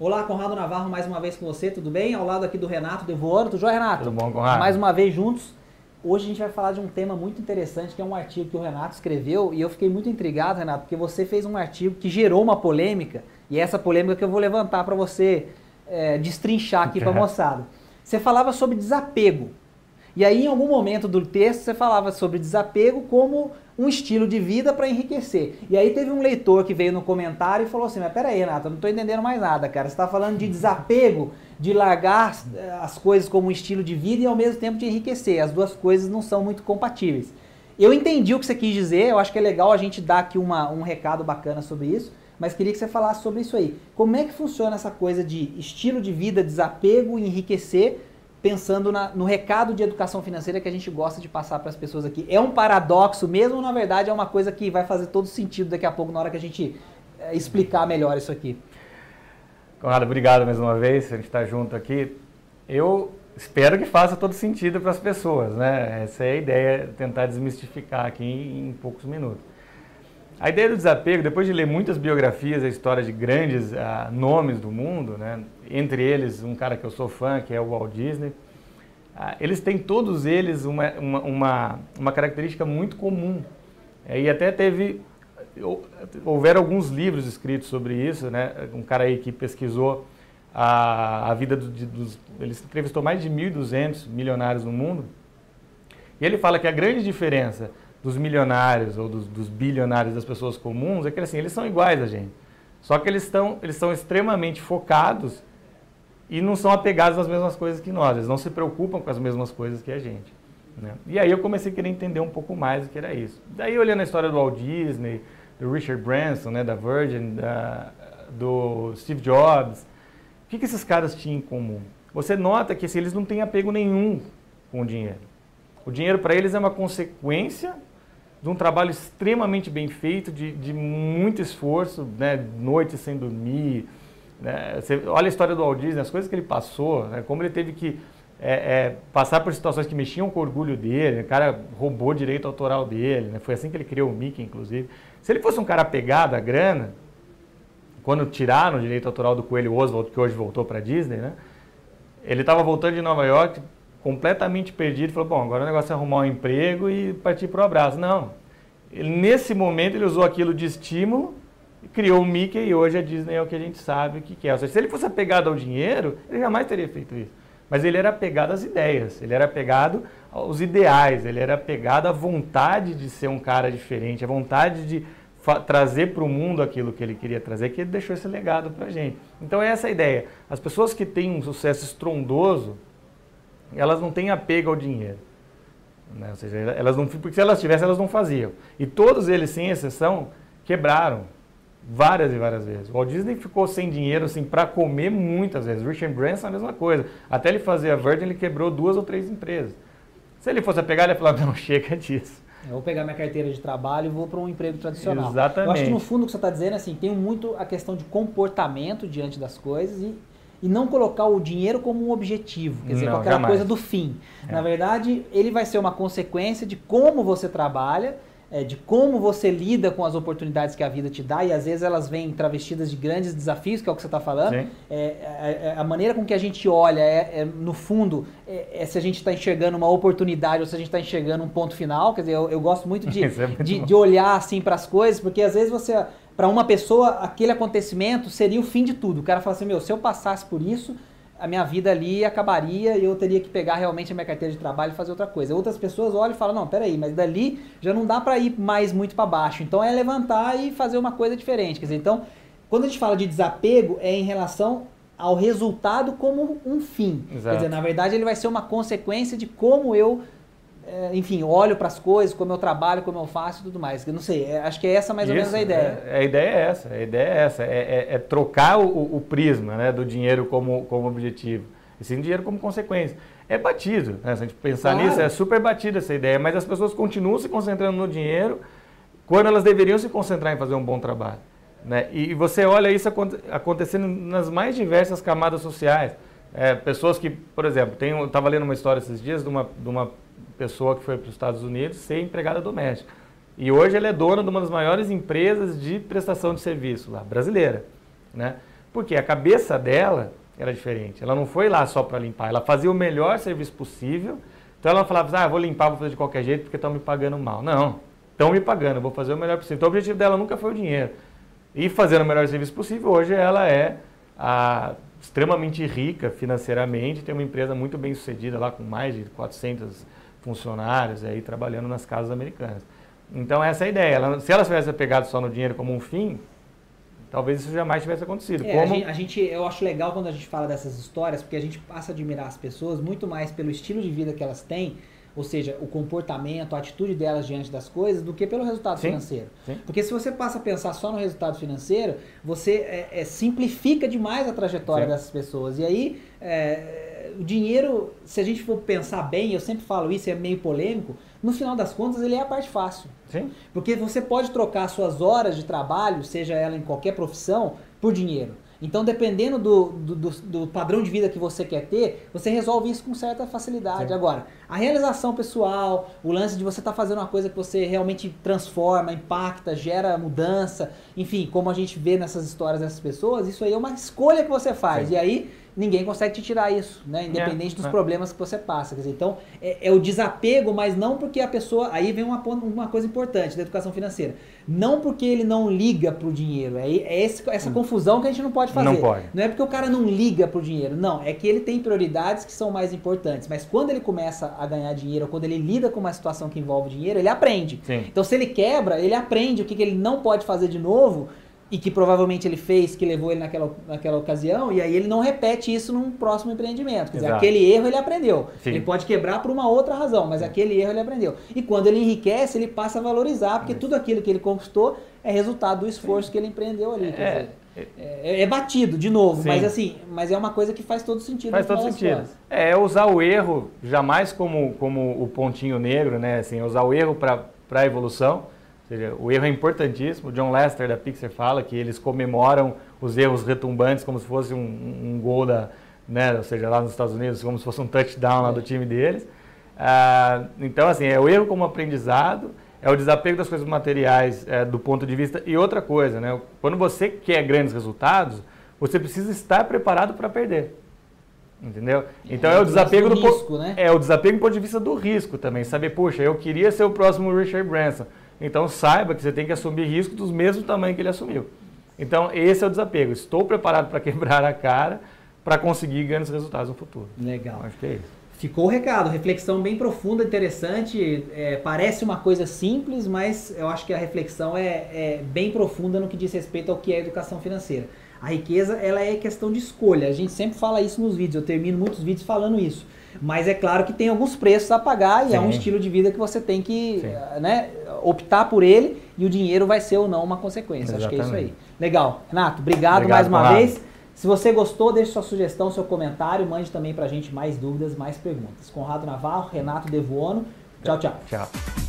Olá, Conrado Navarro, mais uma vez com você, tudo bem? Ao lado aqui do Renato Devoano, tudo jóia, Renato? Tudo bom, Conrado? Mais uma vez juntos. Hoje a gente vai falar de um tema muito interessante, que é um artigo que o Renato escreveu, e eu fiquei muito intrigado, Renato, porque você fez um artigo que gerou uma polêmica, e é essa polêmica que eu vou levantar para você é, destrinchar aqui para a moçada. Você falava sobre desapego. E aí, em algum momento do texto, você falava sobre desapego como um estilo de vida para enriquecer. E aí teve um leitor que veio no comentário e falou assim, mas peraí, Renato, eu não estou entendendo mais nada, cara. Você está falando de desapego, de largar eh, as coisas como um estilo de vida e ao mesmo tempo de enriquecer. As duas coisas não são muito compatíveis. Eu entendi o que você quis dizer, eu acho que é legal a gente dar aqui uma, um recado bacana sobre isso, mas queria que você falasse sobre isso aí. Como é que funciona essa coisa de estilo de vida, desapego enriquecer pensando na, no recado de educação financeira que a gente gosta de passar para as pessoas aqui. É um paradoxo mesmo na verdade é uma coisa que vai fazer todo sentido daqui a pouco na hora que a gente é, explicar melhor isso aqui? Conrado, obrigado mais uma vez, a gente está junto aqui. Eu espero que faça todo sentido para as pessoas, né? Essa é a ideia, tentar desmistificar aqui em, em poucos minutos. A ideia do desapego, depois de ler muitas biografias, a história de grandes uh, nomes do mundo, né? entre eles um cara que eu sou fã, que é o Walt Disney, uh, eles têm todos eles uma, uma, uma, uma característica muito comum. É, e até teve, houveram alguns livros escritos sobre isso, né? um cara aí que pesquisou a, a vida do, de, dos... Ele entrevistou mais de 1.200 milionários no mundo, e ele fala que a grande diferença dos milionários ou dos, dos, bilionários das pessoas comuns é que assim, eles são iguais a gente. Só que eles estão eles são extremamente focados e não são apegados às mesmas coisas que nós. Eles não se preocupam com as mesmas coisas que a gente. Né? E aí eu comecei a querer entender um pouco mais o que era isso. Daí olhando a história do Walt Disney, do Richard Branson, né, da Virgin, da, do Steve Jobs, o que, que esses caras tinham em comum? Você nota que assim, eles não têm apego nenhum com o dinheiro. O dinheiro para eles é uma consequência de um trabalho extremamente bem feito, de, de muito esforço, né, noites sem dormir. Né? Você olha a história do Walt Disney, as coisas que ele passou, né, como ele teve que é, é, passar por situações que mexiam com o orgulho dele, o cara roubou direito autoral dele, né? foi assim que ele criou o Mickey, inclusive. Se ele fosse um cara apegado à grana, quando tiraram o direito autoral do Coelho Oswald, que hoje voltou para a Disney, né? ele estava voltando de Nova York, completamente perdido, falou, bom, agora o negócio é arrumar um emprego e partir para o abraço. Não. Ele, nesse momento ele usou aquilo de estímulo, criou o Mickey e hoje a Disney é o que a gente sabe o que é. Ou seja, se ele fosse apegado ao dinheiro, ele jamais teria feito isso. Mas ele era apegado às ideias, ele era apegado aos ideais, ele era apegado à vontade de ser um cara diferente, à vontade de trazer para o mundo aquilo que ele queria trazer, que ele deixou esse legado para a gente. Então é essa a ideia. As pessoas que têm um sucesso estrondoso, elas não têm apego ao dinheiro. Né? Ou seja, elas não, porque se elas tivessem, elas não faziam. E todos eles, sem exceção, quebraram várias e várias vezes. O Walt Disney ficou sem dinheiro assim, para comer muitas vezes. Richard Branson a mesma coisa. Até ele fazer a Virgin, ele quebrou duas ou três empresas. Se ele fosse pegar, ele ia falar, não, chega disso. Eu vou pegar minha carteira de trabalho e vou para um emprego tradicional. Exatamente. Eu acho que no fundo o que você está dizendo é assim, tem muito a questão de comportamento diante das coisas e e não colocar o dinheiro como um objetivo, quer dizer, não, com aquela jamais. coisa do fim. É. Na verdade, ele vai ser uma consequência de como você trabalha, é, de como você lida com as oportunidades que a vida te dá, e às vezes elas vêm travestidas de grandes desafios, que é o que você está falando. É, é, é, a maneira com que a gente olha, é, é no fundo, é, se a gente está enxergando uma oportunidade ou se a gente está enxergando um ponto final. Quer dizer, eu, eu gosto muito de, muito de, de olhar assim para as coisas, porque às vezes você para uma pessoa, aquele acontecimento seria o fim de tudo. O cara fala assim: meu, se eu passasse por isso, a minha vida ali acabaria e eu teria que pegar realmente a minha carteira de trabalho e fazer outra coisa. Outras pessoas olham e falam: não, peraí, mas dali já não dá para ir mais muito para baixo. Então é levantar e fazer uma coisa diferente. Quer dizer, então, quando a gente fala de desapego, é em relação ao resultado como um fim. Exato. Quer dizer, na verdade, ele vai ser uma consequência de como eu enfim, olho para as coisas, como eu trabalho, como eu faço e tudo mais. Eu não sei, é, acho que é essa mais ou menos a ideia. É, a ideia é essa, a ideia é essa, é, é, é trocar o, o, prisma né, do dinheiro como, como objetivo, e sim dinheiro como consequência. É batido, né, se a gente pensar claro. nisso, é super batido essa ideia, mas as pessoas continuam se concentrando no dinheiro quando elas deveriam se concentrar em fazer um bom trabalho. Né? E você olha isso acontecendo nas mais diversas camadas sociais. É, pessoas que, por exemplo, tem, estava lendo uma história esses dias de uma, de uma pessoa que foi para os Estados Unidos ser empregada doméstica. E hoje ela é dona de uma das maiores empresas de prestação de serviço lá, brasileira. Né? Porque a cabeça dela era diferente. Ela não foi lá só para limpar, ela fazia o melhor serviço possível. Então ela falava, assim, ah, vou limpar, vou fazer de qualquer jeito porque estão me pagando mal. Não, estão me pagando, vou fazer o melhor possível. Então o objetivo dela nunca foi o dinheiro. E fazendo o melhor serviço possível, hoje ela é a, extremamente rica financeiramente, tem uma empresa muito bem sucedida lá com mais de 400 funcionários aí trabalhando nas casas americanas. Então essa é a ideia. Ela, se ela tivesse pegado só no dinheiro como um fim, talvez isso jamais tivesse acontecido. É, como... a, gente, a, gente, eu acho legal quando a gente fala dessas histórias, porque a gente passa a admirar as pessoas muito mais pelo estilo de vida que elas têm ou seja, o comportamento, a atitude delas diante das coisas, do que pelo resultado sim, financeiro. Sim. Porque se você passa a pensar só no resultado financeiro, você é, é, simplifica demais a trajetória sim. dessas pessoas. E aí, é, o dinheiro, se a gente for pensar bem, eu sempre falo isso, é meio polêmico, no final das contas ele é a parte fácil. Porque você pode trocar suas horas de trabalho, seja ela em qualquer profissão, por dinheiro. Então, dependendo do, do, do, do, padrão de vida que você quer ter, você resolve isso com certa facilidade. Sim. Agora, a realização pessoal, o lance de você estar tá fazendo uma coisa que você realmente transforma, impacta, gera mudança, enfim, como a gente vê nessas histórias dessas pessoas, isso aí é uma escolha que você faz. Sim. E aí ninguém consegue te tirar isso, né? Independente é, dos é. problemas que você passa. Quer dizer, então, é, é, o desapego, mas não porque a pessoa. Aí vem uma, uma coisa importante da educação financeira. Não porque ele não liga pro dinheiro. É, é esse, essa hum. confusão que a gente não pode fazer. Não pode. Não é porque o cara não liga pro dinheiro. Não, é que ele tem prioridades que são mais importantes. Mas quando ele começa a ganhar dinheiro, quando ele lida com uma situação que envolve dinheiro, ele aprende. Sim. Então, se ele quebra, ele aprende o que, que ele não pode fazer de novo e que provavelmente ele fez, que levou ele naquela, naquela ocasião, e aí ele não repete isso num próximo empreendimento. Quer dizer, aquele erro ele aprendeu. Sim. Ele pode quebrar por uma outra razão, mas Sim. aquele erro ele aprendeu. E quando ele enriquece, ele passa a valorizar, porque tudo aquilo que ele conquistou é resultado do esforço Sim. que ele empreendeu ali. É, dizer, é, é, batido, de novo, mas assim, mas é uma coisa que faz todo sentido. Faz todo sentido. É, usar o erro jamais como, como o pontinho negro, né? Assim, usar o erro para a evolução seja, o erro é importantíssimo. O John Lester da Pixar fala que eles comemoram os erros retumbantes como se fosse um, um gol da, né, ou seja, lá nos Estados Unidos, como se fosse um touchdown lá do time deles. Ah, então, assim, é o erro como aprendizado, é o desapego das coisas materiais é, do ponto de vista. E outra coisa, né, quando você quer grandes resultados, você precisa estar preparado para perder. Entendeu? Então é, é o desapego do, do risco, né? É o desapego do ponto de vista do risco também. Saber, puxa, eu queria ser o próximo Richard Branson. Então saiba que você tem que assumir risco dos mesmos tamanhos que ele assumiu. Então esse é o desapego. Estou preparado para quebrar a cara para conseguir grandes resultados no futuro. Legal. Acho que é isso. Ficou o recado, reflexão bem profunda, interessante. É, parece uma coisa simples, mas eu acho que a reflexão é, é, bem profunda no que diz respeito ao que é educação financeira. A riqueza ela é questão de escolha. A gente sempre fala isso nos vídeos. Eu termino muitos vídeos falando isso. Mas é claro que tem alguns preços a pagar e Sim. é um estilo de vida que você tem que né, optar por ele e o dinheiro vai ser ou não uma consequência. Exatamente. Acho que é isso aí. Legal. Renato, obrigado, obrigado mais uma Conrado. vez. Se você gostou, deixe sua sugestão, seu comentário, mande também pra gente mais dúvidas, mais perguntas. Conrado Navarro, Renato Devuono. Tchau, tchau. Tchau.